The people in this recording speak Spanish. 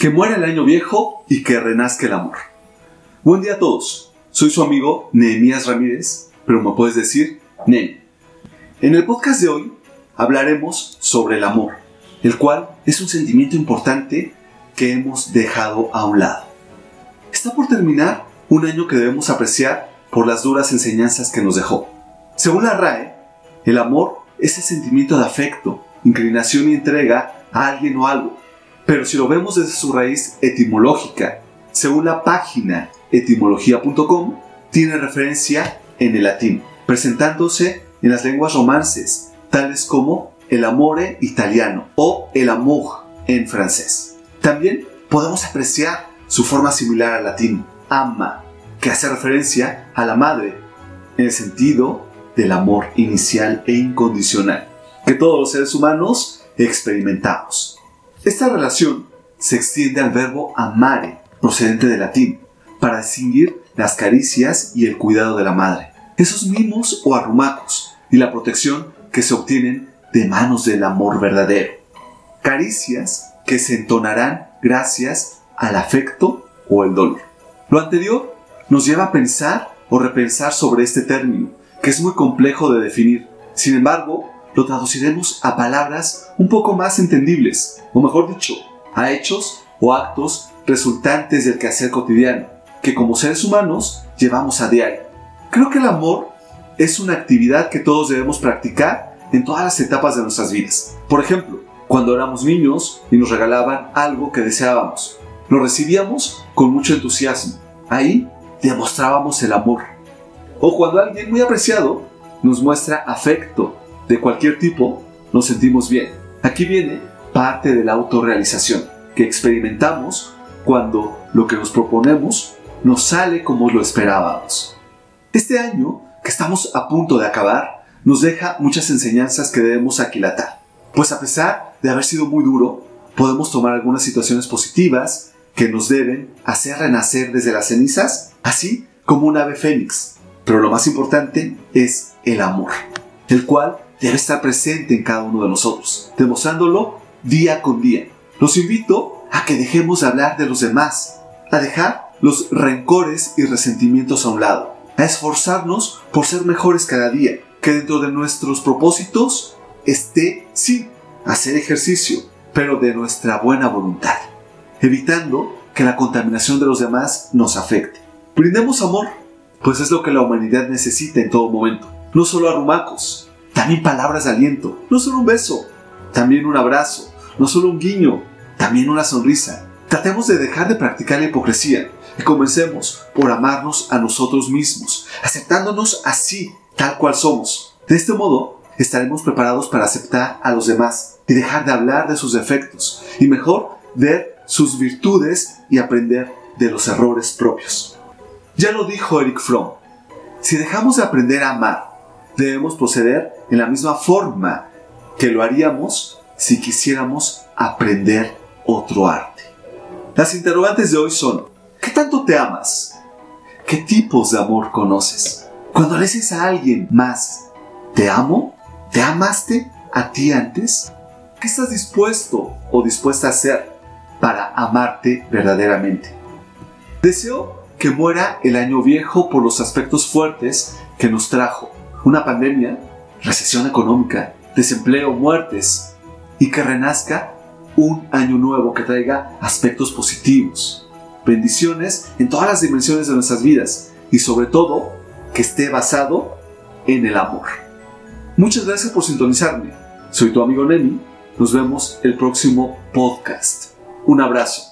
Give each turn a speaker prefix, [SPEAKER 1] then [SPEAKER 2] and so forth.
[SPEAKER 1] Que muera el año viejo y que renazca el amor. Buen día a todos. Soy su amigo Nehemías Ramírez, pero me puedes decir Nem. En el podcast de hoy hablaremos sobre el amor, el cual es un sentimiento importante que hemos dejado a un lado. Está por terminar un año que debemos apreciar por las duras enseñanzas que nos dejó. Según la RAE, el amor es el sentimiento de afecto, inclinación y entrega a alguien o algo. Pero si lo vemos desde su raíz etimológica, según la página etimología.com, tiene referencia en el latín, presentándose en las lenguas romances, tales como el amore italiano o el amour en francés. También podemos apreciar su forma similar al latín, ama, que hace referencia a la madre, en el sentido del amor inicial e incondicional que todos los seres humanos experimentamos. Esta relación se extiende al verbo amare, procedente del latín, para distinguir las caricias y el cuidado de la madre, esos mimos o arrumacos y la protección que se obtienen de manos del amor verdadero. Caricias que se entonarán gracias al afecto o el dolor. Lo anterior nos lleva a pensar o repensar sobre este término, que es muy complejo de definir. Sin embargo, lo traduciremos a palabras un poco más entendibles, o mejor dicho, a hechos o actos resultantes del quehacer cotidiano, que como seres humanos llevamos a diario. Creo que el amor es una actividad que todos debemos practicar en todas las etapas de nuestras vidas. Por ejemplo, cuando éramos niños y nos regalaban algo que deseábamos, lo recibíamos con mucho entusiasmo. Ahí demostrábamos el amor. O cuando alguien muy apreciado nos muestra afecto de cualquier tipo, nos sentimos bien. Aquí viene parte de la autorrealización que experimentamos cuando lo que nos proponemos nos sale como lo esperábamos. Este año, que estamos a punto de acabar, nos deja muchas enseñanzas que debemos aquilatar. Pues a pesar de haber sido muy duro, podemos tomar algunas situaciones positivas que nos deben hacer renacer desde las cenizas, así como un ave fénix. Pero lo más importante es el amor, el cual debe estar presente en cada uno de nosotros, demostrándolo día con día. Los invito a que dejemos de hablar de los demás, a dejar los rencores y resentimientos a un lado, a esforzarnos por ser mejores cada día, que dentro de nuestros propósitos esté, sí, hacer ejercicio, pero de nuestra buena voluntad, evitando que la contaminación de los demás nos afecte. Brindemos amor, pues es lo que la humanidad necesita en todo momento, no solo arrumacos, también palabras de aliento, no solo un beso, también un abrazo, no solo un guiño, también una sonrisa. Tratemos de dejar de practicar la hipocresía y comencemos por amarnos a nosotros mismos, aceptándonos así, tal cual somos. De este modo, estaremos preparados para aceptar a los demás y dejar de hablar de sus defectos y mejor ver sus virtudes y aprender de los errores propios. Ya lo dijo Eric Fromm, si dejamos de aprender a amar debemos proceder en la misma forma que lo haríamos si quisiéramos aprender otro arte. Las interrogantes de hoy son, ¿qué tanto te amas? ¿Qué tipos de amor conoces? Cuando le dices a alguien más, ¿te amo? ¿Te amaste a ti antes? ¿Qué estás dispuesto o dispuesta a hacer para amarte verdaderamente? Deseo que muera el año viejo por los aspectos fuertes que nos trajo una pandemia, recesión económica, desempleo, muertes, y que renazca un año nuevo que traiga aspectos positivos, bendiciones en todas las dimensiones de nuestras vidas y sobre todo que esté basado en el amor. Muchas gracias por sintonizarme. Soy tu amigo Nemi. Nos vemos el próximo podcast. Un abrazo.